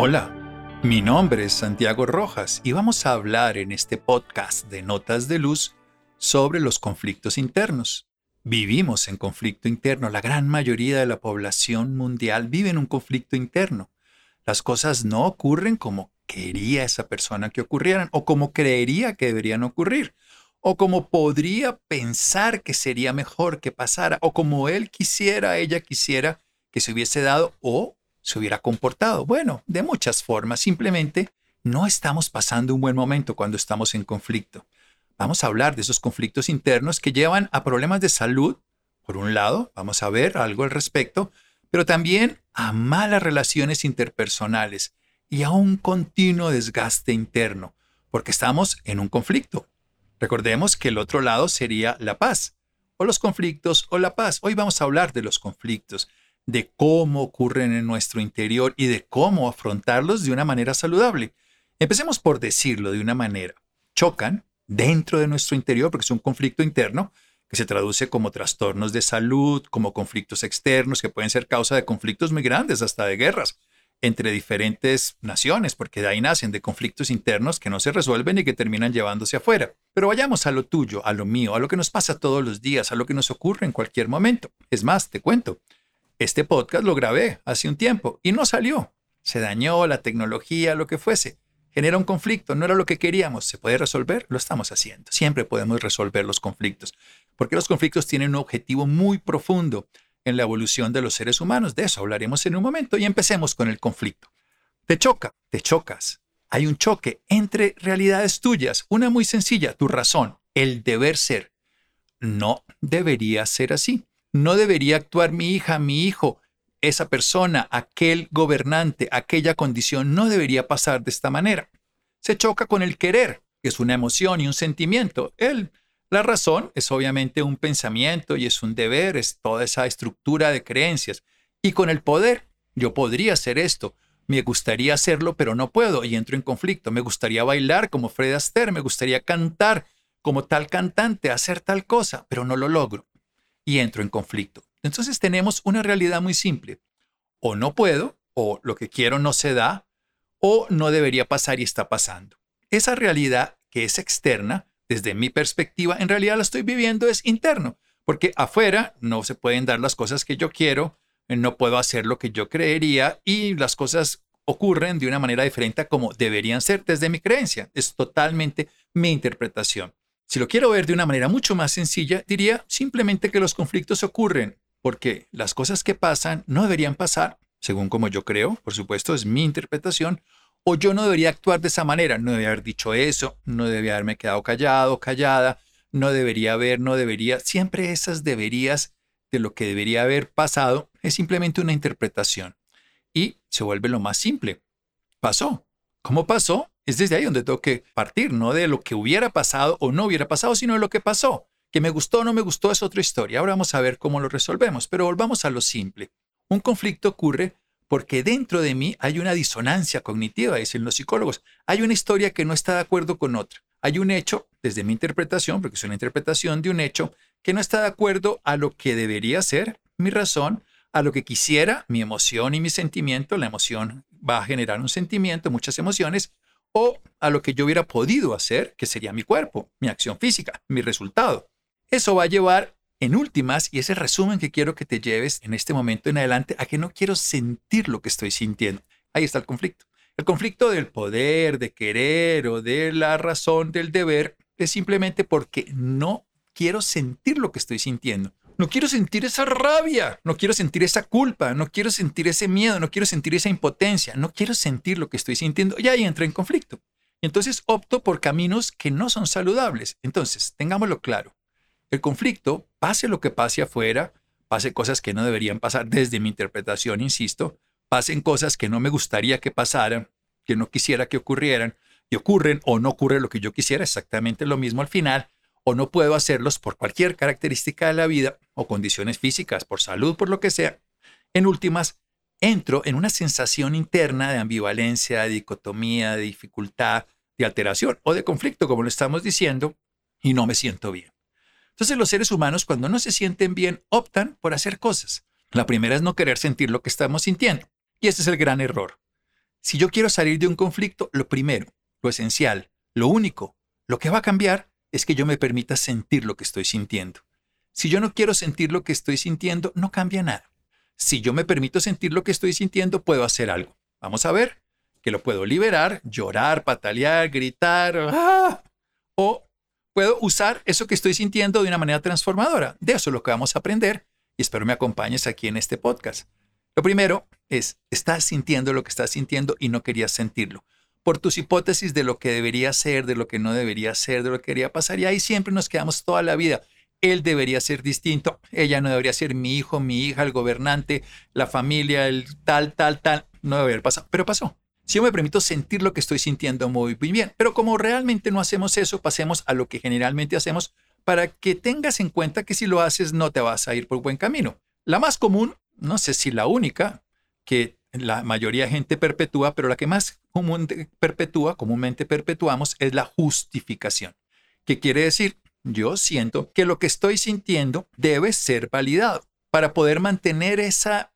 Hola, mi nombre es Santiago Rojas y vamos a hablar en este podcast de Notas de Luz sobre los conflictos internos. Vivimos en conflicto interno, la gran mayoría de la población mundial vive en un conflicto interno. Las cosas no ocurren como quería esa persona que ocurrieran o como creería que deberían ocurrir o como podría pensar que sería mejor que pasara o como él quisiera, ella quisiera que se hubiese dado o se hubiera comportado. Bueno, de muchas formas. Simplemente no estamos pasando un buen momento cuando estamos en conflicto. Vamos a hablar de esos conflictos internos que llevan a problemas de salud, por un lado, vamos a ver algo al respecto, pero también a malas relaciones interpersonales y a un continuo desgaste interno, porque estamos en un conflicto. Recordemos que el otro lado sería la paz, o los conflictos o la paz. Hoy vamos a hablar de los conflictos de cómo ocurren en nuestro interior y de cómo afrontarlos de una manera saludable. Empecemos por decirlo de una manera. Chocan dentro de nuestro interior porque es un conflicto interno que se traduce como trastornos de salud, como conflictos externos que pueden ser causa de conflictos muy grandes, hasta de guerras entre diferentes naciones, porque de ahí nacen de conflictos internos que no se resuelven y que terminan llevándose afuera. Pero vayamos a lo tuyo, a lo mío, a lo que nos pasa todos los días, a lo que nos ocurre en cualquier momento. Es más, te cuento, este podcast lo grabé hace un tiempo y no salió. Se dañó la tecnología, lo que fuese. Genera un conflicto, no era lo que queríamos. ¿Se puede resolver? Lo estamos haciendo. Siempre podemos resolver los conflictos, porque los conflictos tienen un objetivo muy profundo en la evolución de los seres humanos. De eso hablaremos en un momento y empecemos con el conflicto. Te choca, te chocas. Hay un choque entre realidades tuyas, una muy sencilla, tu razón, el deber ser. No debería ser así no debería actuar mi hija, mi hijo, esa persona, aquel gobernante, aquella condición, no debería pasar de esta manera. Se choca con el querer, que es una emoción y un sentimiento. Él, la razón es obviamente un pensamiento y es un deber, es toda esa estructura de creencias. Y con el poder, yo podría hacer esto, me gustaría hacerlo, pero no puedo y entro en conflicto. Me gustaría bailar como Fred Astaire, me gustaría cantar como tal cantante, hacer tal cosa, pero no lo logro y entro en conflicto. Entonces tenemos una realidad muy simple. O no puedo, o lo que quiero no se da, o no debería pasar y está pasando. Esa realidad que es externa, desde mi perspectiva, en realidad la estoy viviendo es interno, porque afuera no se pueden dar las cosas que yo quiero, no puedo hacer lo que yo creería y las cosas ocurren de una manera diferente a como deberían ser desde mi creencia. Es totalmente mi interpretación. Si lo quiero ver de una manera mucho más sencilla, diría simplemente que los conflictos ocurren porque las cosas que pasan no deberían pasar, según como yo creo, por supuesto, es mi interpretación, o yo no debería actuar de esa manera, no debería haber dicho eso, no debería haberme quedado callado, callada, no debería haber, no debería, siempre esas deberías de lo que debería haber pasado es simplemente una interpretación y se vuelve lo más simple. Pasó. ¿Cómo pasó? Es desde ahí donde tengo que partir, no de lo que hubiera pasado o no hubiera pasado, sino de lo que pasó. Que me gustó o no me gustó es otra historia. Ahora vamos a ver cómo lo resolvemos, pero volvamos a lo simple. Un conflicto ocurre porque dentro de mí hay una disonancia cognitiva, dicen los psicólogos. Hay una historia que no está de acuerdo con otra. Hay un hecho, desde mi interpretación, porque es una interpretación de un hecho, que no está de acuerdo a lo que debería ser mi razón, a lo que quisiera mi emoción y mi sentimiento. La emoción va a generar un sentimiento, muchas emociones, o a lo que yo hubiera podido hacer, que sería mi cuerpo, mi acción física, mi resultado. Eso va a llevar en últimas, y ese resumen que quiero que te lleves en este momento en adelante, a que no quiero sentir lo que estoy sintiendo. Ahí está el conflicto. El conflicto del poder, de querer o de la razón, del deber, es simplemente porque no quiero sentir lo que estoy sintiendo. No quiero sentir esa rabia, no quiero sentir esa culpa, no quiero sentir ese miedo, no quiero sentir esa impotencia, no quiero sentir lo que estoy sintiendo y ahí entra en conflicto. Y entonces opto por caminos que no son saludables. Entonces, tengámoslo claro. El conflicto, pase lo que pase afuera, pase cosas que no deberían pasar desde mi interpretación, insisto, pasen cosas que no me gustaría que pasaran, que no quisiera que ocurrieran, y ocurren o no ocurre lo que yo quisiera, exactamente lo mismo al final, o no puedo hacerlos por cualquier característica de la vida o condiciones físicas, por salud, por lo que sea, en últimas, entro en una sensación interna de ambivalencia, de dicotomía, de dificultad, de alteración o de conflicto, como lo estamos diciendo, y no me siento bien. Entonces los seres humanos cuando no se sienten bien optan por hacer cosas. La primera es no querer sentir lo que estamos sintiendo. Y ese es el gran error. Si yo quiero salir de un conflicto, lo primero, lo esencial, lo único, lo que va a cambiar es que yo me permita sentir lo que estoy sintiendo. Si yo no quiero sentir lo que estoy sintiendo, no cambia nada. Si yo me permito sentir lo que estoy sintiendo, puedo hacer algo. Vamos a ver que lo puedo liberar, llorar, patalear, gritar, ¡ah! o puedo usar eso que estoy sintiendo de una manera transformadora. De eso es lo que vamos a aprender y espero me acompañes aquí en este podcast. Lo primero es, estás sintiendo lo que estás sintiendo y no querías sentirlo. Por tus hipótesis de lo que debería ser, de lo que no debería ser, de lo que debería pasar. Y ahí siempre nos quedamos toda la vida. Él debería ser distinto, ella no debería ser mi hijo, mi hija, el gobernante, la familia, el tal, tal, tal. No debería haber pasado, pero pasó. Si yo me permito sentir lo que estoy sintiendo muy, bien, pero como realmente no hacemos eso, pasemos a lo que generalmente hacemos para que tengas en cuenta que si lo haces no te vas a ir por buen camino. La más común no sé si la única, que la mayoría de gente perpetúa, pero la que más común perpetúa, comúnmente perpetuamos, es la justificación. ¿Qué quiere decir? Yo siento que lo que estoy sintiendo debe ser validado para poder mantener esa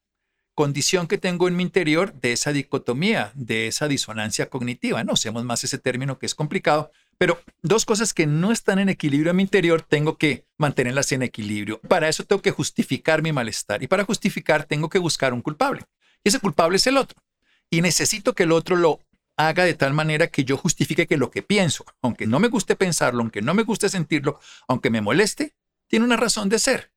condición que tengo en mi interior de esa dicotomía, de esa disonancia cognitiva. No usemos más ese término que es complicado, pero dos cosas que no están en equilibrio en mi interior, tengo que mantenerlas en equilibrio. Para eso tengo que justificar mi malestar y para justificar tengo que buscar un culpable. Ese culpable es el otro. Y necesito que el otro lo haga de tal manera que yo justifique que lo que pienso, aunque no me guste pensarlo, aunque no me guste sentirlo, aunque me moleste, tiene una razón de ser.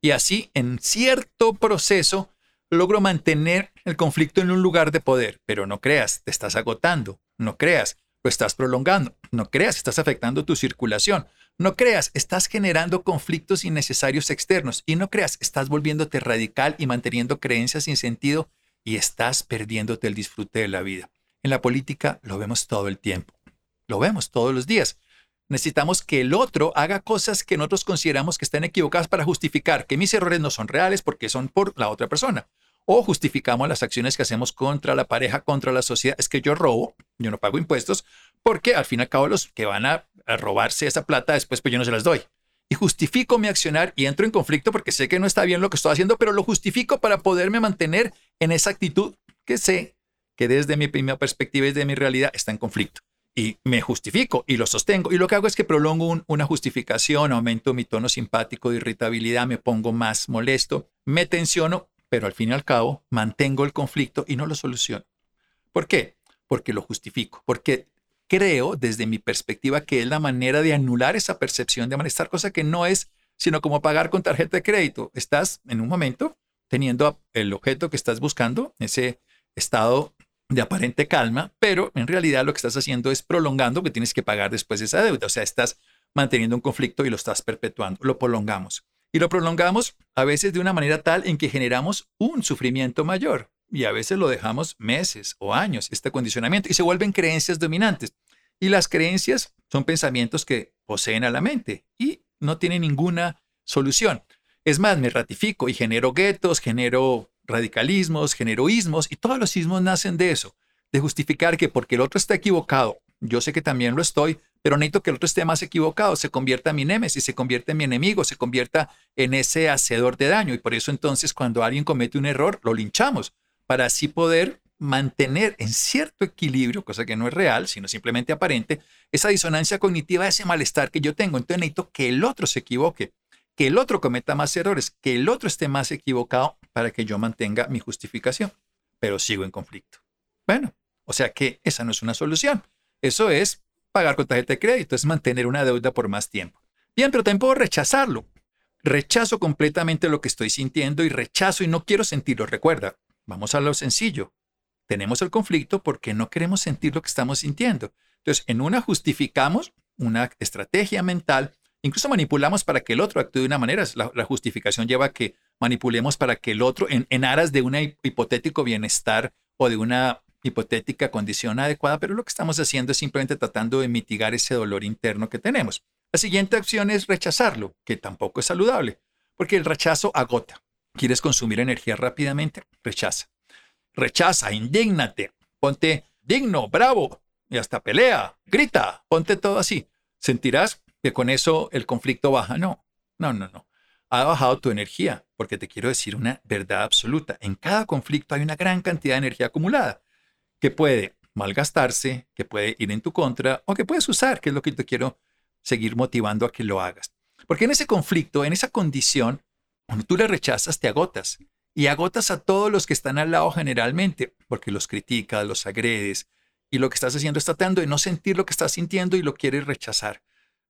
Y así, en cierto proceso, logro mantener el conflicto en un lugar de poder. Pero no creas, te estás agotando. No creas, lo estás prolongando. No creas, estás afectando tu circulación. No creas, estás generando conflictos innecesarios externos. Y no creas, estás volviéndote radical y manteniendo creencias sin sentido y estás perdiéndote el disfrute de la vida. En la política lo vemos todo el tiempo. Lo vemos todos los días. Necesitamos que el otro haga cosas que nosotros consideramos que están equivocadas para justificar que mis errores no son reales porque son por la otra persona o justificamos las acciones que hacemos contra la pareja, contra la sociedad. Es que yo robo, yo no pago impuestos, porque al fin y al cabo los que van a, robarse esa plata después pues yo no se las doy. Y justifico mi accionar y entro en conflicto porque sé que no está bien lo que estoy haciendo, pero lo justifico para poderme mantener en esa actitud que sé que desde mi primera perspectiva y desde mi realidad está en conflicto. Y me justifico y lo sostengo. Y lo que hago es que prolongo una justificación, aumento mi tono simpático de irritabilidad, me pongo más molesto, me tensiono pero al fin y al cabo mantengo el conflicto y no lo soluciono. ¿Por qué? Porque lo justifico, porque creo desde mi perspectiva que es la manera de anular esa percepción de malestar, cosa que no es sino como pagar con tarjeta de crédito. Estás en un momento teniendo el objeto que estás buscando, ese estado de aparente calma, pero en realidad lo que estás haciendo es prolongando que tienes que pagar después esa deuda. O sea, estás manteniendo un conflicto y lo estás perpetuando, lo prolongamos y lo prolongamos a veces de una manera tal en que generamos un sufrimiento mayor y a veces lo dejamos meses o años, este condicionamiento, y se vuelven creencias dominantes. Y las creencias son pensamientos que poseen a la mente y no tienen ninguna solución. Es más, me ratifico y genero guetos, genero radicalismos, genero ismos, y todos los ismos nacen de eso, de justificar que porque el otro está equivocado, yo sé que también lo estoy, pero necesito que el otro esté más equivocado, se convierta en mi némesis, se convierta en mi enemigo, se convierta en ese hacedor de daño. Y por eso entonces cuando alguien comete un error, lo linchamos, para así poder mantener en cierto equilibrio, cosa que no es real, sino simplemente aparente, esa disonancia cognitiva, ese malestar que yo tengo. Entonces necesito que el otro se equivoque, que el otro cometa más errores, que el otro esté más equivocado para que yo mantenga mi justificación, pero sigo en conflicto. Bueno, o sea que esa no es una solución. Eso es pagar con tarjeta de crédito, es mantener una deuda por más tiempo. Bien, pero también puedo rechazarlo. Rechazo completamente lo que estoy sintiendo y rechazo y no quiero sentirlo. Recuerda, vamos a lo sencillo. Tenemos el conflicto porque no queremos sentir lo que estamos sintiendo. Entonces, en una justificamos una estrategia mental, incluso manipulamos para que el otro actúe de una manera. La, justificación lleva a que manipulemos para que el otro, en, en aras de un hipotético bienestar o de una hipotética condición adecuada, pero lo que estamos haciendo es simplemente tratando de mitigar ese dolor interno que tenemos. La siguiente acción es rechazarlo, que tampoco es saludable, porque el rechazo agota. ¿Quieres consumir energía rápidamente? Rechaza. Rechaza, indígnate, ponte digno, bravo, y hasta pelea, grita, ponte todo así. Sentirás que con eso el conflicto baja. No, no, no, no. Ha bajado tu energía, porque te quiero decir una verdad absoluta. En cada conflicto hay una gran cantidad de energía acumulada que puede malgastarse, que puede ir en tu contra o que puedes usar, que es lo que te quiero seguir motivando a que lo hagas. Porque en ese conflicto, en esa condición, cuando tú le rechazas, te agotas. Y agotas a todos los que están al lado generalmente, porque los criticas, los agredes, y lo que estás haciendo es tratando de no sentir lo que estás sintiendo y lo quieres rechazar.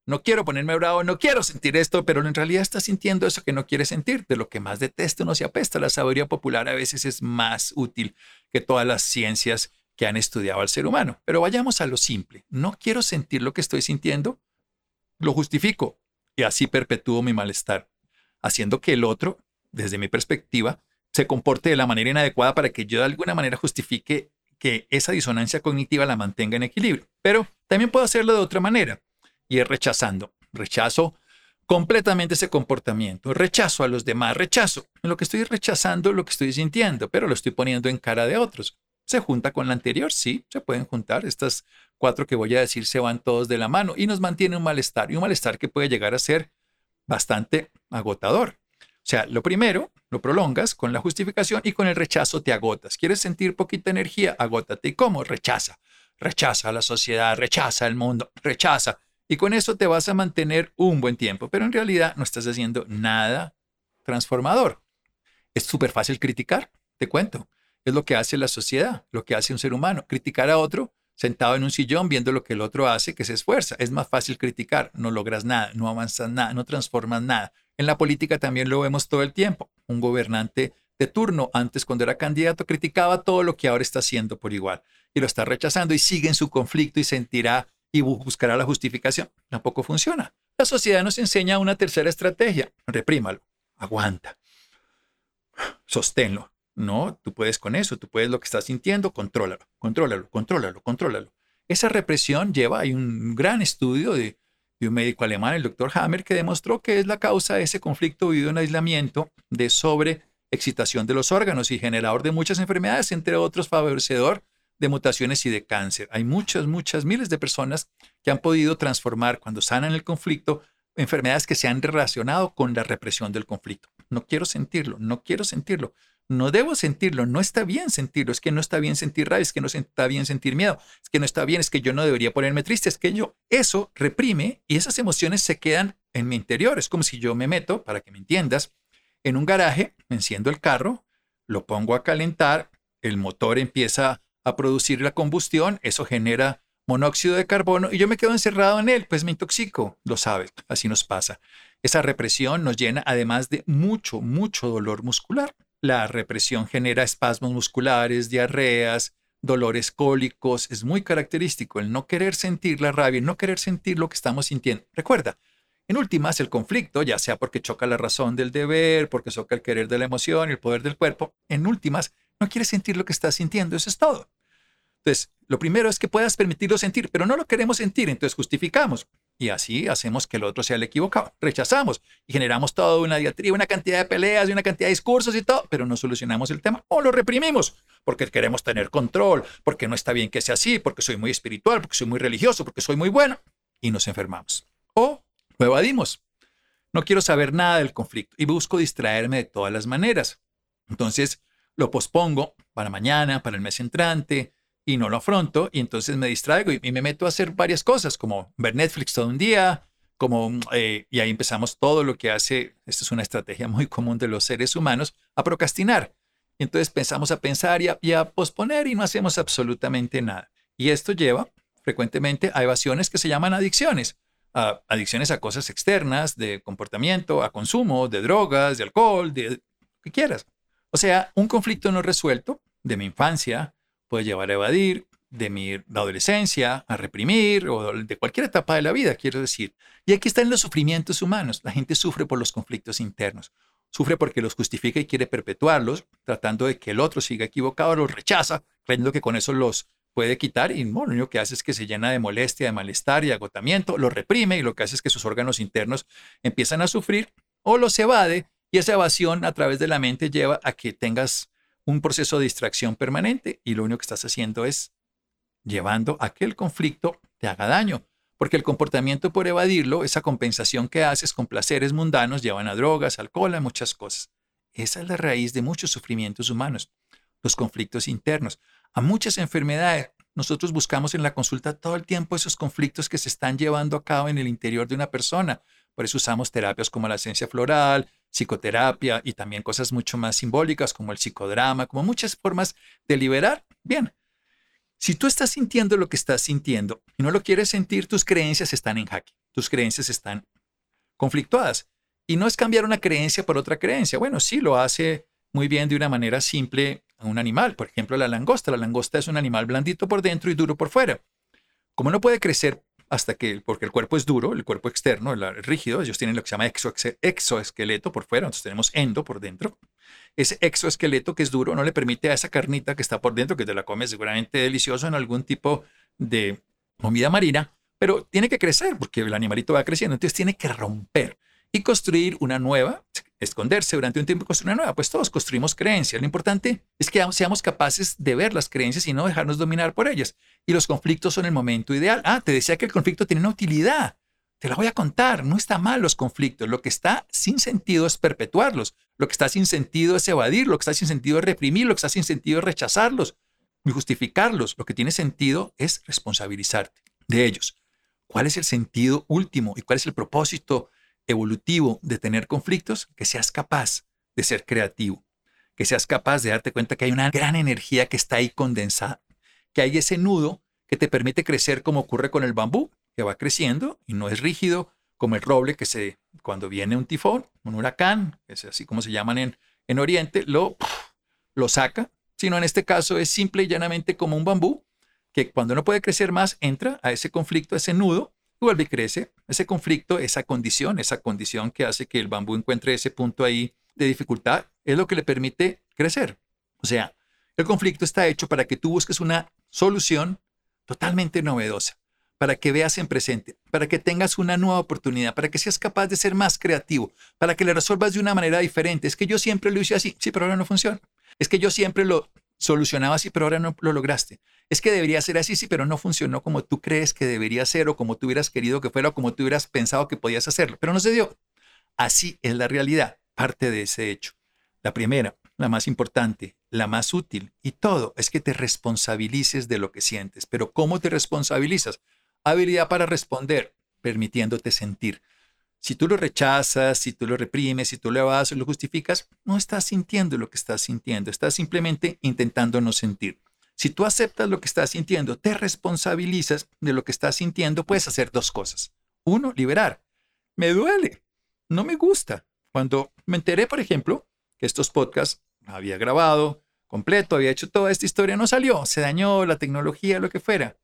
No quiero ponerme bravo, no quiero sentir esto, pero en realidad estás sintiendo eso que no quieres sentir. De lo que más detesto no se apesta. La sabiduría popular a veces es más útil que todas las ciencias que han estudiado al ser humano. Pero vayamos a lo simple. No quiero sentir lo que estoy sintiendo, lo justifico y así perpetúo mi malestar, haciendo que el otro, desde mi perspectiva, se comporte de la manera inadecuada para que yo de alguna manera justifique que esa disonancia cognitiva la mantenga en equilibrio. Pero también puedo hacerlo de otra manera y es rechazando. Rechazo completamente ese comportamiento. Rechazo a los demás, rechazo. Lo que estoy rechazando, lo que estoy sintiendo, pero lo estoy poniendo en cara de otros. ¿Se junta con la anterior? Sí, se pueden juntar. Estas cuatro que voy a decir se van todos de la mano y nos mantiene un malestar y un malestar que puede llegar a ser bastante agotador. O sea, lo primero, lo prolongas con la justificación y con el rechazo te agotas. ¿Quieres sentir poquita energía? Agótate. ¿Y cómo? Rechaza. Rechaza a la sociedad, rechaza al mundo, rechaza. Y con eso te vas a mantener un buen tiempo, pero en realidad no estás haciendo nada transformador. Es súper fácil criticar, te cuento. Es lo que hace la sociedad, lo que hace un ser humano. Criticar a otro sentado en un sillón viendo lo que el otro hace, que se esfuerza. Es más fácil criticar, no logras nada, no avanzas nada, no transformas nada. En la política también lo vemos todo el tiempo. Un gobernante de turno, antes cuando era candidato, criticaba todo lo que ahora está haciendo por igual y lo está rechazando y sigue en su conflicto y sentirá y buscará la justificación. Tampoco funciona. La sociedad nos enseña una tercera estrategia. Reprímalo, aguanta, sosténlo. No, tú puedes con eso, tú puedes lo que estás sintiendo, contrólalo, contrólalo, contrólalo, contrólalo. Esa represión lleva, hay un gran estudio de un médico alemán, el doctor Hammer, que demostró que es la causa de ese conflicto vivido en aislamiento de sobreexcitación de los órganos y generador de muchas enfermedades, entre otros favorecedor de mutaciones y de cáncer. Hay muchas, muchas, miles de personas que han podido transformar cuando sanan el conflicto enfermedades que se han relacionado con la represión del conflicto. No quiero sentirlo, no quiero sentirlo. No debo sentirlo, no está bien sentirlo, es que no está bien sentir rabia, es que no está bien sentir miedo, es que no está bien, es que yo no debería ponerme triste, es que yo, eso reprime y esas emociones se quedan en mi interior. Es como si yo me meto, para que me entiendas, en un garaje, enciendo el carro, lo pongo a calentar, el motor empieza a producir la combustión, eso genera monóxido de carbono y yo me quedo encerrado en él, pues me intoxico, lo sabes, así nos pasa. Esa represión nos llena además de mucho, mucho dolor muscular. La represión genera espasmos musculares, diarreas, dolores cólicos. Es muy característico el no querer sentir la rabia, el no querer sentir lo que estamos sintiendo. Recuerda, en últimas, el conflicto, ya sea porque choca la razón del deber, porque choca el querer de la emoción y el poder del cuerpo, en últimas, no quieres sentir lo que estás sintiendo, eso es todo. Entonces, lo primero es que puedas permitirlo sentir, pero no lo queremos sentir, entonces justificamos. Y así hacemos que el otro sea el equivocado. Rechazamos y generamos toda una diatriba, una cantidad de peleas y una cantidad de discursos y todo, pero no solucionamos el tema o lo reprimimos porque queremos tener control, porque no está bien que sea así, porque soy muy espiritual, porque soy muy religioso, porque soy muy bueno y nos enfermamos. O lo evadimos. No quiero saber nada del conflicto y busco distraerme de todas las maneras. Entonces lo pospongo para mañana, para el mes entrante, y no lo afronto y entonces me distraigo y, me meto a hacer varias cosas como ver Netflix todo un día, como, eh, y ahí empezamos todo lo que hace, esta es una estrategia muy común de los seres humanos, a procrastinar. Y entonces pensamos a pensar y a, posponer y no hacemos absolutamente nada. Y esto lleva frecuentemente a evasiones que se llaman adicciones. Adicciones a cosas externas, de comportamiento, a consumo, de drogas, de alcohol, de lo que quieras. O sea, un conflicto no resuelto de mi infancia, puede llevar a evadir, de mi adolescencia, a reprimir, o de cualquier etapa de la vida, quiero decir. Y aquí están los sufrimientos humanos. La gente sufre por los conflictos internos. Sufre porque los justifica y quiere perpetuarlos, tratando de que el otro siga equivocado, los rechaza, creyendo que con eso los puede quitar y bueno, lo único que hace es que se llena de molestia, de malestar y agotamiento, lo reprime y lo que hace es que sus órganos internos empiezan a sufrir o los evade y esa evasión a través de la mente lleva a que tengas un proceso de distracción permanente y lo único que estás haciendo es llevando a que el conflicto te haga daño. Porque el comportamiento por evadirlo, esa compensación que haces con placeres mundanos, llevan a drogas, alcohol, a muchas cosas. Esa es la raíz de muchos sufrimientos humanos, los conflictos internos. a muchas enfermedades. Nosotros buscamos en la consulta todo el tiempo esos conflictos que se están llevando a cabo en el interior de una persona. Por eso usamos terapias como la esencia floral, psicoterapia y también cosas mucho más simbólicas como el psicodrama, como muchas formas de liberar. Bien, si tú estás sintiendo lo que estás sintiendo y no lo quieres sentir, tus creencias están en jaque, tus creencias están conflictuadas. Y no es cambiar una creencia por otra creencia. Bueno, sí lo hace muy bien de una manera simple un animal. Por ejemplo, la langosta. La langosta es un animal blandito por dentro y duro por fuera. Como no puede crecer hasta que, porque el cuerpo es duro, el cuerpo externo, el rígido, ellos tienen lo que se llama exoesqueleto por fuera, entonces tenemos endo por dentro. Ese exoesqueleto que es duro no le permite a esa carnita que está por dentro, que te la comes seguramente delicioso en algún tipo de comida marina, pero tiene que crecer porque el animalito va creciendo, entonces tiene que romper y construir una nueva, esconderse durante un tiempo y construir una nueva. Pues todos construimos creencias. Lo importante es que seamos capaces de ver las creencias y no dejarnos dominar por ellas. Y los conflictos son el momento ideal. Ah, te decía que el conflicto tiene una utilidad. Te la voy a contar. No está mal los conflictos. Lo que está sin sentido es perpetuarlos. Lo que está sin sentido es evadir. Lo que está sin sentido es reprimir. Lo que está sin sentido es rechazarlos y justificarlos. Lo que tiene sentido es responsabilizarte de ellos. ¿Cuál es el sentido último y cuál es el propósito evolutivo de tener conflictos, que seas capaz de ser creativo, que seas capaz de darte cuenta que hay una gran energía que está ahí condensada, que hay ese nudo que te permite crecer como ocurre con el bambú, que va creciendo y no es rígido como el roble que se, cuando viene un tifón, un huracán, es así como se llaman en, en Oriente, lo, lo saca, sino en este caso es simple y llanamente como un bambú que cuando no puede crecer más entra a ese conflicto, a ese nudo vuelve y crece. Ese conflicto, esa condición, esa condición que hace que el bambú encuentre ese punto ahí de dificultad, es lo que le permite crecer. O sea, el conflicto está hecho para que tú busques una solución totalmente novedosa, para que veas en presente, para que tengas una nueva oportunidad, para que seas capaz de ser más creativo, para que le resuelvas de una manera diferente. Es que yo siempre lo hice así, sí, pero ahora no funciona. Es que yo siempre lo solucionaba así, pero ahora no lo lograste es que debería ser así, sí, pero no funcionó como tú crees que debería ser o como tú hubieras querido que fuera o como tú hubieras pensado que podías hacerlo, pero no se dio. Así es la realidad, parte de ese hecho. La primera, la más importante, la más útil y todo es que te responsabilices de lo que sientes. Pero ¿cómo te responsabilizas? Habilidad para responder, permitiéndote sentir. Si tú lo rechazas, si tú lo reprimes, si tú lo o lo justificas, no estás sintiendo lo que estás sintiendo, estás simplemente intentando no sentir. Si tú aceptas lo que estás sintiendo, te responsabilizas de lo que estás sintiendo, puedes hacer dos cosas. Uno, liberar. Me duele, no me gusta. Cuando me enteré, por ejemplo, que estos podcasts había grabado completo, había hecho toda esta historia, no salió, se dañó la tecnología, lo que fuera.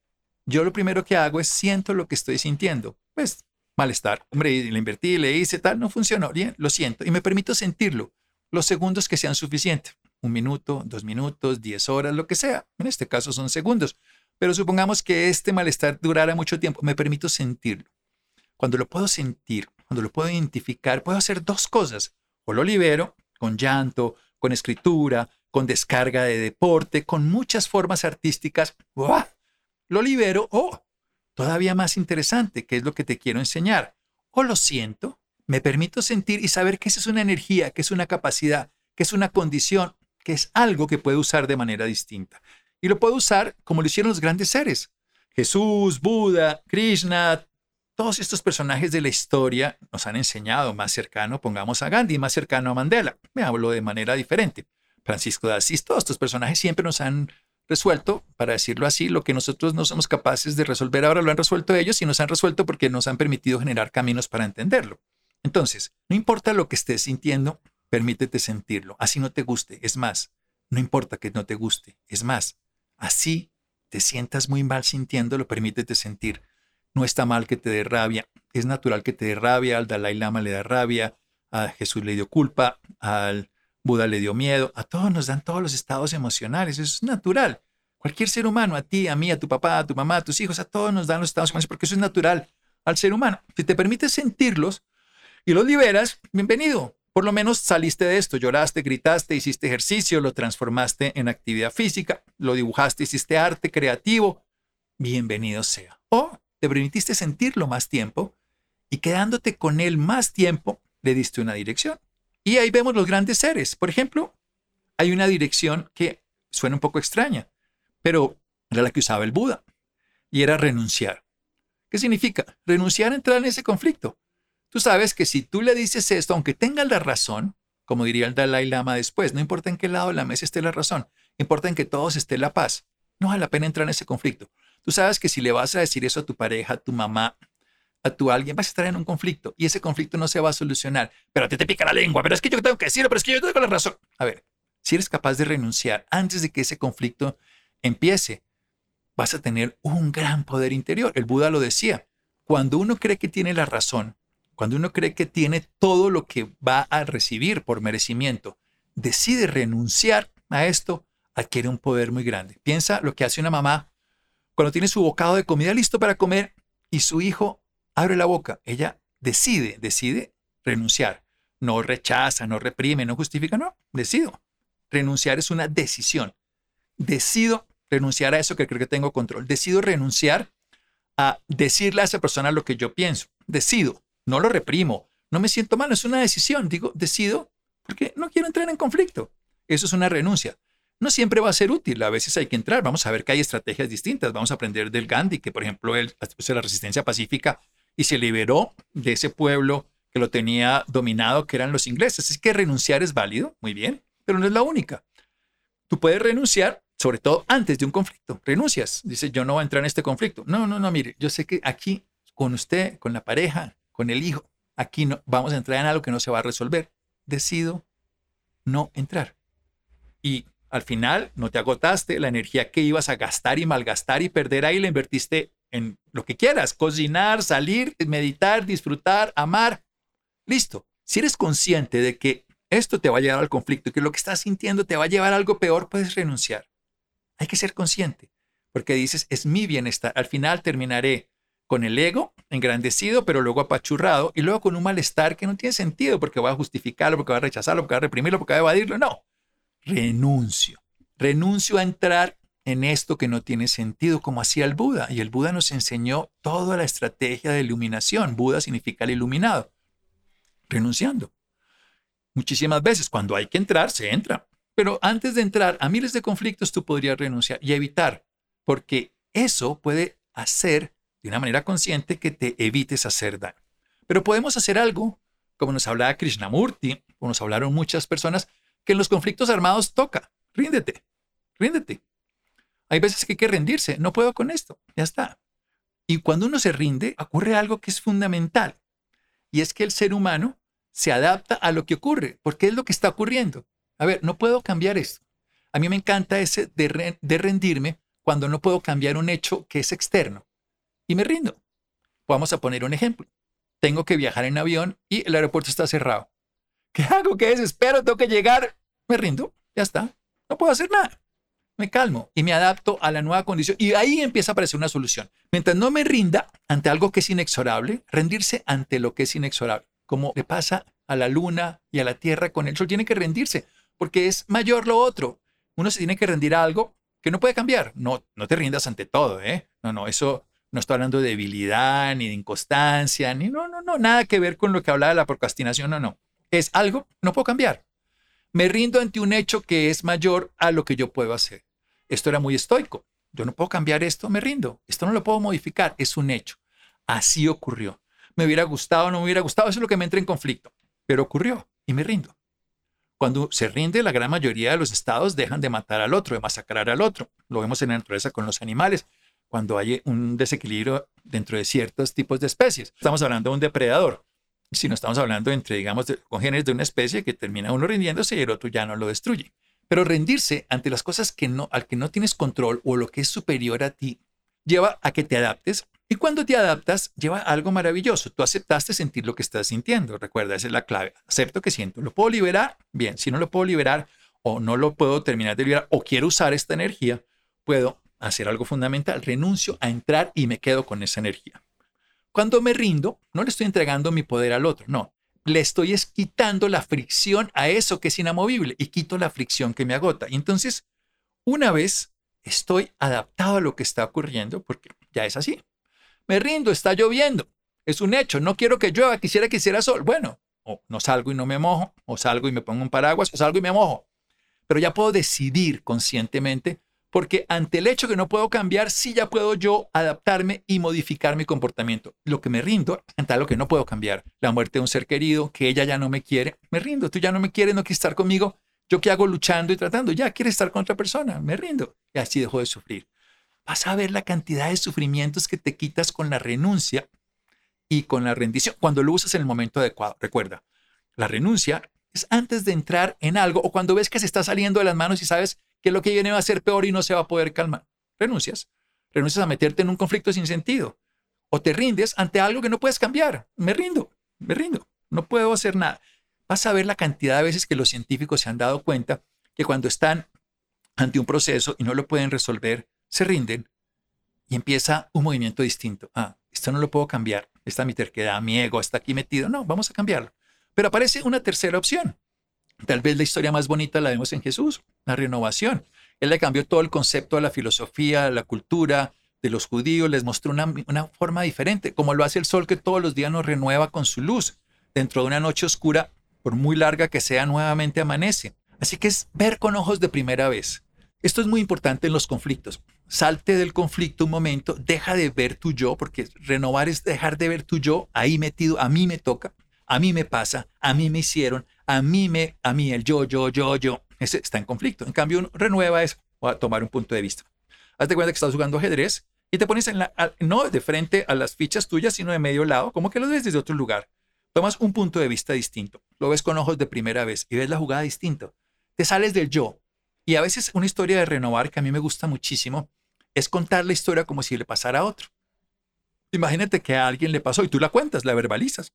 Yo lo primero que hago es siento lo que estoy sintiendo. Pues malestar. Hombre, le invertí, le hice tal, no funcionó. Bien, lo siento y me permito sentirlo. Los segundos que sean suficientes un minuto, dos minutos, diez horas, lo que sea. En este caso son segundos. Pero supongamos que este malestar durara mucho tiempo. Me permito sentirlo. Cuando lo puedo sentir, cuando lo puedo identificar, puedo hacer dos cosas. O lo libero con llanto, con escritura, con descarga de deporte, con muchas formas artísticas. Lo libero o, todavía más interesante, que es lo que te quiero enseñar, o lo siento, me permito sentir y saber que esa es una energía, que es una capacidad, que es una condición, que es algo que puede usar de manera distinta. Y lo puede usar como lo hicieron los grandes seres. Jesús, Buda, Krishna, todos estos personajes de la historia nos han enseñado más cercano, pongamos a Gandhi, más cercano a Mandela. Me hablo de manera diferente. Francisco de Asís, todos estos personajes siempre nos han resuelto, para decirlo así, lo que nosotros no somos capaces de resolver ahora lo han resuelto ellos y nos han resuelto porque nos han permitido generar caminos para entenderlo. Entonces, no importa lo que estés sintiendo, Permítete sentirlo, así no te guste. Es más, no importa que no te guste. Es más, así te sientas muy mal sintiéndolo, permítete sentir. No está mal que te dé rabia. Es natural que te dé rabia. Al Dalai Lama le da rabia. A Jesús le dio culpa. Al Buda le dio miedo. A todos nos dan todos los estados emocionales. Eso es natural. Cualquier ser humano, a ti, a mí, a tu papá, a tu mamá, a tus hijos, a todos nos dan los estados emocionales porque eso es natural al ser humano. Si te permites sentirlos y los liberas, bienvenido. Por lo menos saliste de esto, lloraste, gritaste, hiciste ejercicio, lo transformaste en actividad física, lo dibujaste, hiciste arte creativo. Bienvenido sea. O te permitiste sentirlo más tiempo y quedándote con él más tiempo, le diste una dirección. Y ahí vemos los grandes seres. Por ejemplo, hay una dirección que suena un poco extraña, pero era la que usaba el Buda, y era renunciar. ¿Qué significa? Renunciar a entrar en ese conflicto. Tú sabes que si tú le dices esto, aunque tengas la razón, como diría el Dalai Lama después, no importa en qué lado de la mesa esté la razón, importa en que todos esté la paz. No vale la pena entrar en ese conflicto. Tú sabes que si le vas a decir eso a tu pareja, a tu mamá, a tu alguien, vas a estar en un conflicto y ese conflicto no se va a solucionar. Pero a ti te pica la lengua, pero es que yo tengo que decirlo, pero es que yo tengo la razón. A ver, si eres capaz de renunciar antes de que ese conflicto empiece, vas a tener un gran poder interior. El Buda lo decía. Cuando uno cree que tiene la razón, cuando uno cree que tiene todo lo que va a recibir por merecimiento, decide renunciar a esto, adquiere un poder muy grande. Piensa lo que hace una mamá cuando tiene su bocado de comida listo para comer y su hijo abre la boca. Ella decide, decide renunciar. No rechaza, no reprime, no justifica, no, decido. Renunciar es una decisión. Decido renunciar a eso que creo que tengo control. Decido renunciar a decirle a esa persona lo que yo pienso. Decido no lo reprimo, no me siento mal, es una decisión, digo, decido porque no quiero entrar en conflicto. Eso es una renuncia. No siempre va a ser útil, a veces hay que entrar, vamos a ver que hay estrategias distintas, vamos a aprender del Gandhi, que por ejemplo él la resistencia pacífica y se liberó de ese pueblo que lo tenía dominado, que eran los ingleses. Es que renunciar es válido, muy bien, pero no es la única. Tú puedes renunciar, sobre todo antes de un conflicto. Renuncias, dice, yo no voy a entrar en este conflicto. No, no, no, mire, yo sé que aquí con usted, con la pareja, con el hijo. Aquí no, vamos a entrar en algo que no se va a resolver. Decido no entrar. Y al final no te agotaste, la energía que ibas a gastar y malgastar y perder ahí la invertiste en lo que quieras, cocinar, salir, meditar, disfrutar, amar. Listo. Si eres consciente de que esto te va a llevar al conflicto que lo que estás sintiendo te va a llevar a algo peor, puedes renunciar. Hay que ser consciente, porque dices, es mi bienestar. Al final terminaré con el ego engrandecido, pero luego apachurrado, y luego con un malestar que no tiene sentido porque va a justificarlo, porque va a rechazarlo, porque va a reprimirlo, porque va a evadirlo. No, renuncio. Renuncio a entrar en esto que no tiene sentido, como hacía el Buda. Y el Buda nos enseñó toda la estrategia de iluminación. Buda significa el iluminado. Renunciando. Muchísimas veces, cuando hay que entrar, se entra. Pero antes de entrar a miles de conflictos, tú podrías renunciar y evitar, porque eso puede hacer de una manera consciente que te evites hacer daño. Pero podemos hacer algo, como nos hablaba Krishnamurti, o nos hablaron muchas personas, que en los conflictos armados toca. Ríndete, ríndete. Hay veces que hay que rendirse. No puedo con esto. Ya está. Y cuando uno se rinde, ocurre algo que es fundamental. Y es que el ser humano se adapta a lo que ocurre, porque es lo que está ocurriendo. A ver, no puedo cambiar esto. A mí me encanta ese de, rendirme cuando no puedo cambiar un hecho que es externo y me rindo. Vamos a poner un ejemplo. Tengo que viajar en avión y el aeropuerto está cerrado. ¿Qué hago? ¿Qué desespero? Tengo que llegar. Me rindo. Ya está. No puedo hacer nada. Me calmo y me adapto a la nueva condición. Y ahí empieza a aparecer una solución. Mientras no me rinda ante algo que es inexorable, rendirse ante lo que es inexorable. Como le pasa a la luna y a la tierra con el sol, tiene que rendirse porque es mayor lo otro. Uno se tiene que rendir a algo que no puede cambiar. No, no te rindas ante todo, ¿eh? No, no, eso no estoy hablando de debilidad, ni de inconstancia, ni no, no, no, nada que ver con lo que hablaba de la procrastinación, no, no. Es algo, no puedo cambiar. Me rindo ante un hecho que es mayor a lo que yo puedo hacer. Esto era muy estoico. Yo no puedo cambiar esto, me rindo. Esto no lo puedo modificar, es un hecho. Así ocurrió. Me hubiera gustado, no me hubiera gustado, eso es lo que me entra en conflicto. Pero ocurrió y me rindo. Cuando se rinde, la gran mayoría de los estados dejan de matar al otro, de masacrar al otro. Lo vemos en la naturaleza con los animales cuando hay un desequilibrio dentro de ciertos tipos de especies. Estamos hablando de un depredador. Si no estamos hablando entre, digamos, congéneres de una especie que termina uno rindiéndose y el otro ya no lo destruye. Pero rendirse ante las cosas que no, al que no tienes control o lo que es superior a ti lleva a que te adaptes. Y cuando te adaptas, lleva a algo maravilloso. Tú aceptaste sentir lo que estás sintiendo. Recuerda, esa es la clave. Acepto que siento. ¿Lo puedo liberar? Bien. Si no lo puedo liberar o no lo puedo terminar de liberar o quiero usar esta energía, puedo hacer algo fundamental, renuncio a entrar y me quedo con esa energía. Cuando me rindo, no le estoy entregando mi poder al otro, no, le estoy quitando la fricción a eso que es inamovible y quito la fricción que me agota. Y entonces, una vez estoy adaptado a lo que está ocurriendo, porque ya es así. Me rindo, está lloviendo, es un hecho, no quiero que llueva, quisiera que hiciera sol. Bueno, o no salgo y no me mojo, o salgo y me pongo un paraguas, o salgo y me mojo. Pero ya puedo decidir conscientemente Porque ante el hecho que no puedo cambiar, sí ya puedo yo adaptarme y modificar mi comportamiento. Lo que me rindo ante lo que no puedo cambiar. La muerte de un ser querido, que ella ya no me quiere, me rindo. Tú ya no me quieres, no quieres estar conmigo. ¿Yo qué hago luchando y tratando? Ya quieres estar con otra persona, me rindo. Y así dejo de sufrir. Vas a ver la cantidad de sufrimientos que te quitas con la renuncia y con la rendición cuando lo usas en el momento adecuado. Recuerda, la renuncia es antes de entrar en algo o cuando ves que se está saliendo de las manos y sabes que lo que viene va a ser peor y no se va a poder calmar. Renuncias. Renuncias a meterte en un conflicto sin sentido. O te rindes ante algo que no puedes cambiar. Me rindo, me rindo. No puedo hacer nada. Vas a ver la cantidad de veces que los científicos se han dado cuenta que cuando están ante un proceso y no lo pueden resolver, se rinden y empieza un movimiento distinto. Ah, esto no lo puedo cambiar. Está mi terquedad, mi ego está aquí metido. No, vamos a cambiarlo. Pero aparece una tercera opción. Tal vez la historia más bonita la vemos en Jesús, la renovación. Él le cambió todo el concepto de la filosofía, la cultura de los judíos, les mostró una, una forma diferente, como lo hace el sol que todos los días nos renueva con su luz. Dentro de una noche oscura, por muy larga que sea, nuevamente amanece. Así que es ver con ojos de primera vez. Esto es muy importante en los conflictos. Salte del conflicto un momento, deja de ver tu yo, porque renovar es dejar de ver tu yo ahí metido, a mí me toca, a mí me pasa, a mí me hicieron, a mí me, a mí el yo, yo, yo, yo. Ese está en conflicto. En cambio, renueva es a tomar un punto de vista. Hazte cuenta que estás jugando ajedrez y te pones en la, no de frente a las fichas tuyas, sino de medio lado, como que lo ves desde otro lugar. Tomas un punto de vista distinto, lo ves con ojos de primera vez y ves la jugada distinto. Te sales del yo. Y a veces una historia de renovar que a mí me gusta muchísimo es contar la historia como si le pasara a otro. Imagínate que a alguien le pasó y tú la cuentas, la verbalizas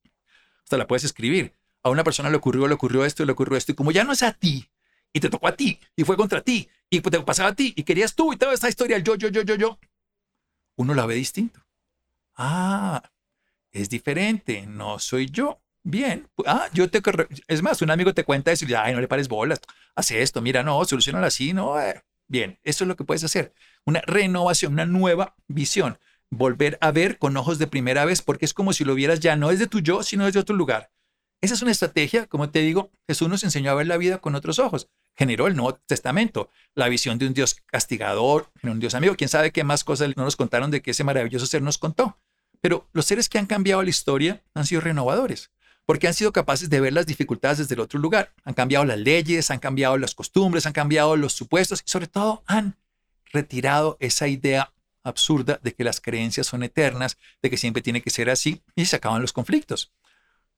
hasta la puedes escribir. A una persona le ocurrió, le ocurrió esto, le ocurrió esto, y como ya no es a ti, y te tocó a ti, y fue contra ti, y te pasaba a ti, y querías tú, y toda esta historia, yo, yo, yo, yo, yo, uno la ve distinto. Ah, es diferente, no soy yo. Bien, ah, yo te es más, un amigo te cuenta eso ay, no le pares bolas, hace esto, mira, no, solucionalo así, no. Eh". Bien, eso es lo que puedes hacer. Una renovación, una nueva visión volver a ver con ojos de primera vez, porque es como si lo vieras ya no es de tu yo, sino desde otro lugar. Esa es una estrategia, como te digo, Jesús nos enseñó a ver la vida con otros ojos. Generó el Nuevo Testamento, la visión de un Dios castigador, un Dios amigo. Quién sabe qué más cosas no nos contaron de que ese maravilloso ser nos contó. Pero los seres que han cambiado la historia han sido renovadores, porque han sido capaces de ver las dificultades desde el otro lugar. Han cambiado las leyes, han cambiado las costumbres, han cambiado los supuestos y sobre todo han retirado esa idea absurda de que las creencias son eternas, de que siempre tiene que ser así y se acaban los conflictos.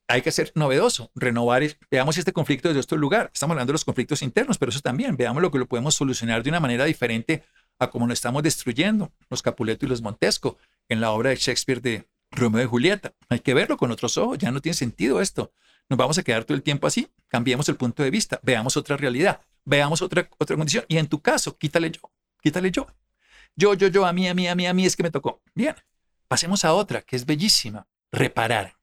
Hay que ser novedoso, renovar, veamos este conflicto desde otro lugar. Estamos hablando de los conflictos internos, pero eso también, veamos lo que lo podemos solucionar de una manera diferente a como lo estamos destruyendo, los Capuleto y los Montesco, en la obra de Shakespeare de Romeo y Julieta. Hay que verlo con otros ojos, ya no tiene sentido esto. Nos vamos a quedar todo el tiempo así, cambiemos el punto de vista, veamos otra realidad, veamos otra, otra condición. Y en tu caso, quítale yo, quítale yo. Yo, yo, yo, a mí, a mí, a mí, a mí es que me tocó. Bien, pasemos a otra que es bellísima, reparar.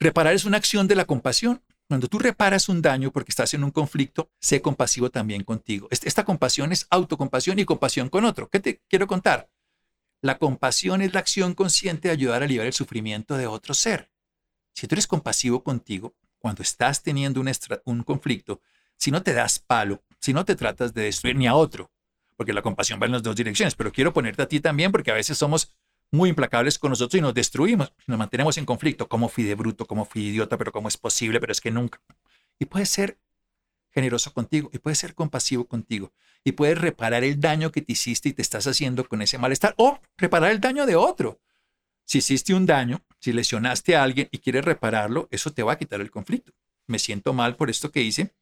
Reparar es una acción de la compasión. Cuando tú reparas un daño porque estás en un conflicto, sé compasivo también contigo. Esta compasión es autocompasión y compasión con otro. ¿Qué te quiero contar? La compasión es la acción consciente de ayudar a aliviar el sufrimiento de otro ser. Si tú eres compasivo contigo, cuando estás teniendo un, un conflicto, si no te das palo, si no te tratas de destruir ni a otro, porque la compasión va en las dos direcciones, pero quiero ponerte a ti también porque a veces somos muy implacables con nosotros y nos destruimos, nos mantenemos en conflicto. ¿Cómo fui de bruto? ¿Cómo fui idiota? ¿Pero cómo es posible? Pero es que nunca. Y puedes ser generoso contigo y puedes ser compasivo contigo y puedes reparar el daño que te hiciste y te estás haciendo con ese malestar o reparar el daño de otro. Si hiciste un daño, si lesionaste a alguien y quieres repararlo, eso te va a quitar el conflicto. Me siento mal por esto que hice,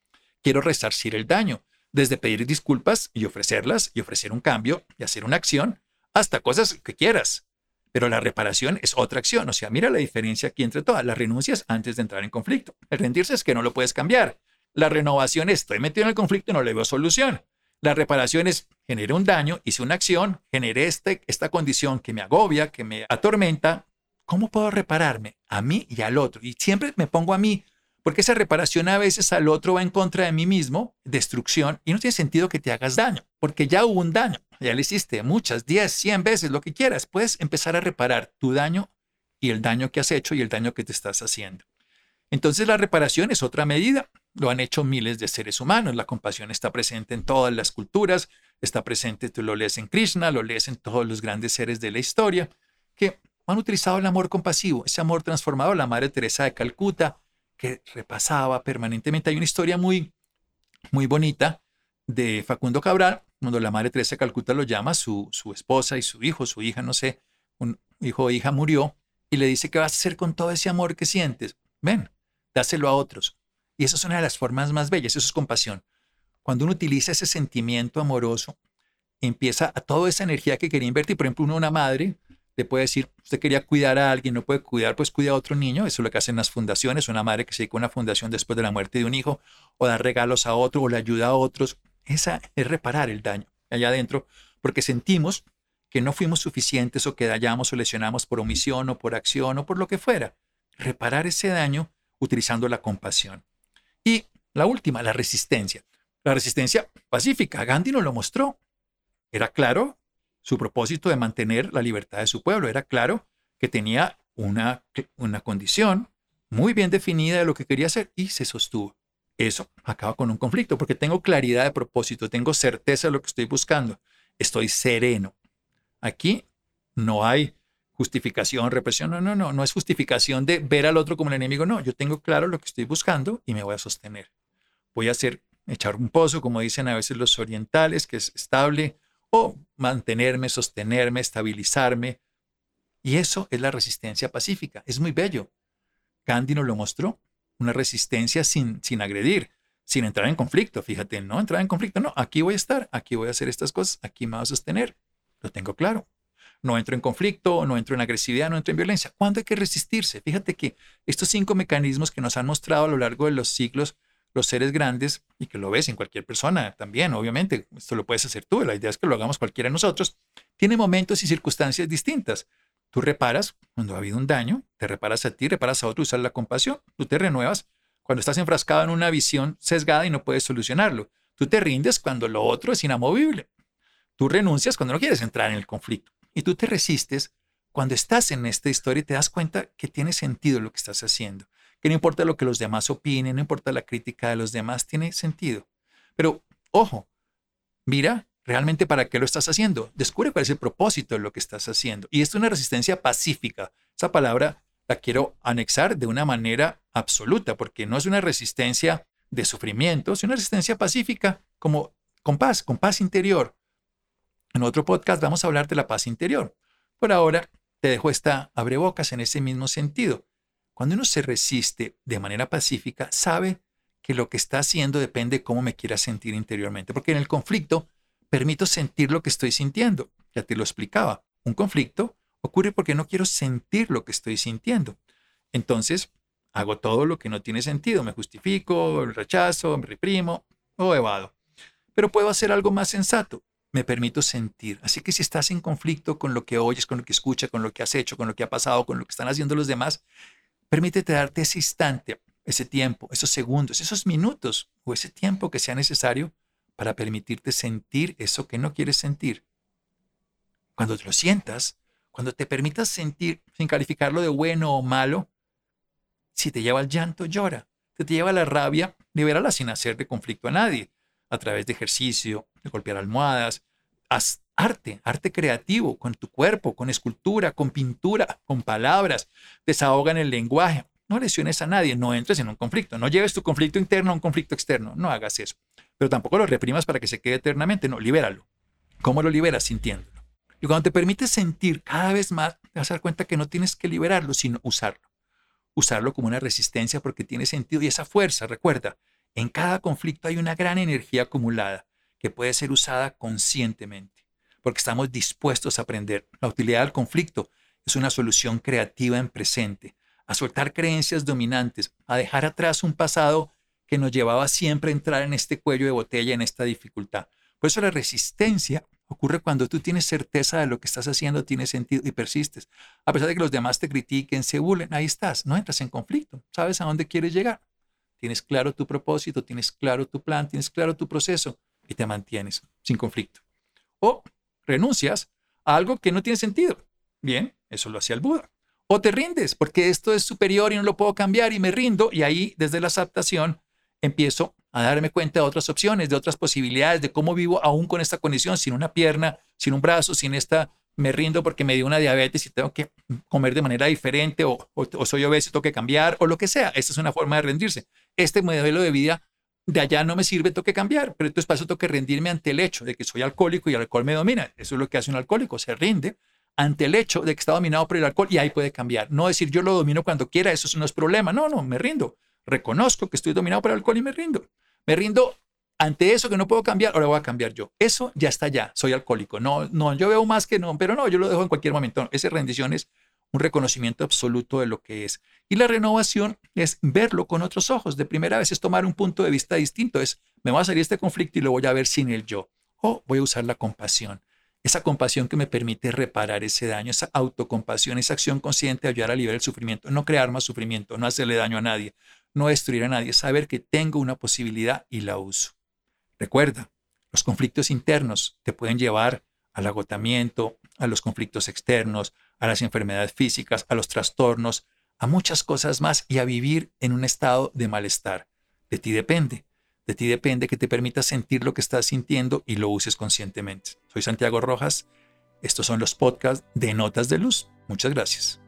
quiero resarcir el daño desde pedir disculpas y ofrecerlas y ofrecer un cambio y hacer una acción, hasta cosas que quieras. Pero la reparación es otra acción. O sea, mira la diferencia aquí entre todas. Las renuncias antes de entrar en conflicto. El rendirse es que no lo puedes cambiar. La renovación es, estoy metido en el conflicto y no le veo solución. La reparación es, generé un daño, hice una acción, generé este, esta condición que me agobia, que me atormenta. ¿Cómo puedo repararme? A mí y al otro. Y siempre me pongo a mí porque esa reparación a veces al otro va en contra de mí mismo, destrucción, y no tiene sentido que te hagas daño, porque ya hubo un daño, ya le hiciste muchas, 10, 100 veces, lo que quieras. Puedes empezar a reparar tu daño y el daño que has hecho y el daño que te estás haciendo. Entonces la reparación es otra medida. Lo han hecho miles de seres humanos. La compasión está presente en todas las culturas. está presente, tú lo lees en Krishna, lo lees en todos los grandes seres de la historia, que han utilizado el amor compasivo, ese amor transformado. La Madre Teresa de Calcuta, que repasaba permanentemente. Hay una historia muy, muy bonita de Facundo Cabral, cuando la Madre Teresa de Calcuta lo llama, su, su esposa y su hijo, su hija, no sé, un hijo o hija murió, y le dice, ¿qué vas a hacer con todo ese amor que sientes? Ven, dáselo a otros. Y esa es una de las formas más bellas, eso es compasión. Cuando uno utiliza ese sentimiento amoroso, empieza a toda esa energía que quería invertir. Por ejemplo, una madre le puede decir, usted quería cuidar a alguien, no puede cuidar, pues cuida a otro niño. Eso es lo que hacen las fundaciones. Una madre que se dedica a una fundación después de la muerte de un hijo, o dar regalos a otro, o le ayuda a otros. Esa es reparar el daño allá adentro, porque sentimos que no fuimos suficientes o que dañamos o lesionamos por omisión o por acción o por lo que fuera. Reparar ese daño utilizando la compasión. Y la última, la resistencia. La resistencia pacífica, Gandhi nos lo mostró. Era claro su propósito de mantener la libertad de su pueblo. Era claro que tenía una, una condición muy bien definida de lo que quería hacer y se sostuvo. Eso acaba con un conflicto porque tengo claridad de propósito, tengo certeza de lo que estoy buscando, estoy sereno. Aquí no hay justificación, represión, no, no, no, no es justificación de ver al otro como el enemigo, no, yo tengo claro lo que estoy buscando y me voy a sostener. Voy a hacer, echar un pozo, como dicen a veces los orientales, que es estable, o mantenerme, sostenerme, estabilizarme. Y eso es la resistencia pacífica, es muy bello. Gandhi nos lo mostró, una resistencia sin, sin agredir, sin entrar en conflicto, fíjate, no entrar en conflicto, no, aquí voy a estar, aquí voy a hacer estas cosas, aquí me voy a sostener, lo tengo claro. No entro en conflicto, no entro en agresividad, no entro en violencia. ¿Cuándo hay que resistirse? Fíjate que estos cinco mecanismos que nos han mostrado a lo largo de los siglos los seres grandes, y que lo ves en cualquier persona también, obviamente, esto lo puedes hacer tú, la idea es que lo hagamos cualquiera de nosotros, tiene momentos y circunstancias distintas. Tú reparas cuando ha habido un daño, te reparas a ti, reparas a otro, usar la compasión, tú te renuevas cuando estás enfrascado en una visión sesgada y no puedes solucionarlo. Tú te rindes cuando lo otro es inamovible. Tú renuncias cuando no quieres entrar en el conflicto. Y tú te resistes cuando estás en esta historia y te das cuenta que tiene sentido lo que estás haciendo. Que no importa lo que los demás opinen, no importa la crítica de los demás, tiene sentido. Pero, ojo, mira realmente para qué lo estás haciendo. Descubre cuál es el propósito de lo que estás haciendo. Y esto es una resistencia pacífica. Esa palabra la quiero anexar de una manera absoluta, porque no es una resistencia de sufrimiento, es una resistencia pacífica como con paz, con paz interior, en otro podcast vamos a hablar de la paz interior. Por ahora te dejo esta abrebocas en ese mismo sentido. Cuando uno se resiste de manera pacífica, sabe que lo que está haciendo depende de cómo me quiera sentir interiormente. Porque en el conflicto permito sentir lo que estoy sintiendo. Ya te lo explicaba. Un conflicto ocurre porque no quiero sentir lo que estoy sintiendo. Entonces, hago todo lo que no tiene sentido. Me justifico, rechazo, me reprimo o evado. Pero puedo hacer algo más sensato me permito sentir. Así que si estás en conflicto con lo que oyes, con lo que escuchas, con lo que has hecho, con lo que ha pasado, con lo que están haciendo los demás, permítete darte ese instante, ese tiempo, esos segundos, esos minutos o ese tiempo que sea necesario para permitirte sentir eso que no quieres sentir. Cuando te lo sientas, cuando te permitas sentir, sin calificarlo de bueno o malo, si te lleva al llanto, llora. Si te lleva a la rabia, libérala sin hacer de conflicto a nadie a través de ejercicio, de golpear almohadas. Haz arte, arte creativo, con tu cuerpo, con escultura, con pintura, con palabras. Desahoga en el lenguaje. No lesiones a nadie, no entres en un conflicto. No lleves tu conflicto interno a un conflicto externo. No hagas eso. Pero tampoco lo reprimas para que se quede eternamente. No, libéralo. ¿Cómo lo liberas? Sintiéndolo. Y cuando te permites sentir cada vez más, te vas a dar cuenta que no tienes que liberarlo, sino usarlo. Usarlo como una resistencia porque tiene sentido y esa fuerza, recuerda, en cada conflicto hay una gran energía acumulada que puede ser usada conscientemente, porque estamos dispuestos a aprender. La utilidad del conflicto es una solución creativa en presente, a soltar creencias dominantes, a dejar atrás un pasado que nos llevaba siempre a entrar en este cuello de botella, en esta dificultad. Por eso la resistencia ocurre cuando tú tienes certeza de lo que estás haciendo, tiene sentido y persistes. A pesar de que los demás te critiquen, se burlen, ahí estás, no entras en conflicto, sabes a dónde quieres llegar tienes claro tu propósito, tienes claro tu plan, tienes claro tu proceso y te mantienes sin conflicto. O renuncias a algo que no tiene sentido. Bien, eso lo hacía el Buda. O te rindes porque esto es superior y no lo puedo cambiar y me rindo y ahí desde la aceptación empiezo a darme cuenta de otras opciones, de otras posibilidades, de cómo vivo aún con esta condición, sin una pierna, sin un brazo, sin esta, me rindo porque me dio una diabetes y tengo que comer de manera diferente o, soy obeso y tengo que cambiar o lo que sea. Esta es una forma de rendirse. Este modelo de vida de allá no me sirve, tengo que cambiar, pero entonces para eso tengo que rendirme ante el hecho de que soy alcohólico y el alcohol me domina. Eso es lo que hace un alcohólico, se rinde ante el hecho de que está dominado por el alcohol y ahí puede cambiar. No decir yo lo domino cuando quiera, eso no es problema. No, no, me rindo. Reconozco que estoy dominado por el alcohol y me rindo. Me rindo ante eso que no puedo cambiar, ahora voy a cambiar yo. Eso ya está ya, soy alcohólico. No, no, yo veo más que no, pero no, yo lo dejo en cualquier momento. Esa rendición es un reconocimiento absoluto de lo que es. Y la renovación es verlo con otros ojos. De primera vez es tomar un punto de vista distinto. Es, me va a salir este conflicto y lo voy a ver sin el yo. O voy a usar la compasión. Esa compasión que me permite reparar ese daño, esa autocompasión, esa acción consciente de ayudar a liberar el sufrimiento, no crear más sufrimiento, no hacerle daño a nadie, no destruir a nadie, saber que tengo una posibilidad y la uso. Recuerda, los conflictos internos te pueden llevar al agotamiento, a los conflictos externos, a las enfermedades físicas, a los trastornos, a muchas cosas más y a vivir en un estado de malestar. De ti depende. De ti depende que te permitas sentir lo que estás sintiendo y lo uses conscientemente. Soy Santiago Rojas. Estos son los podcasts de Notas de Luz. Muchas gracias.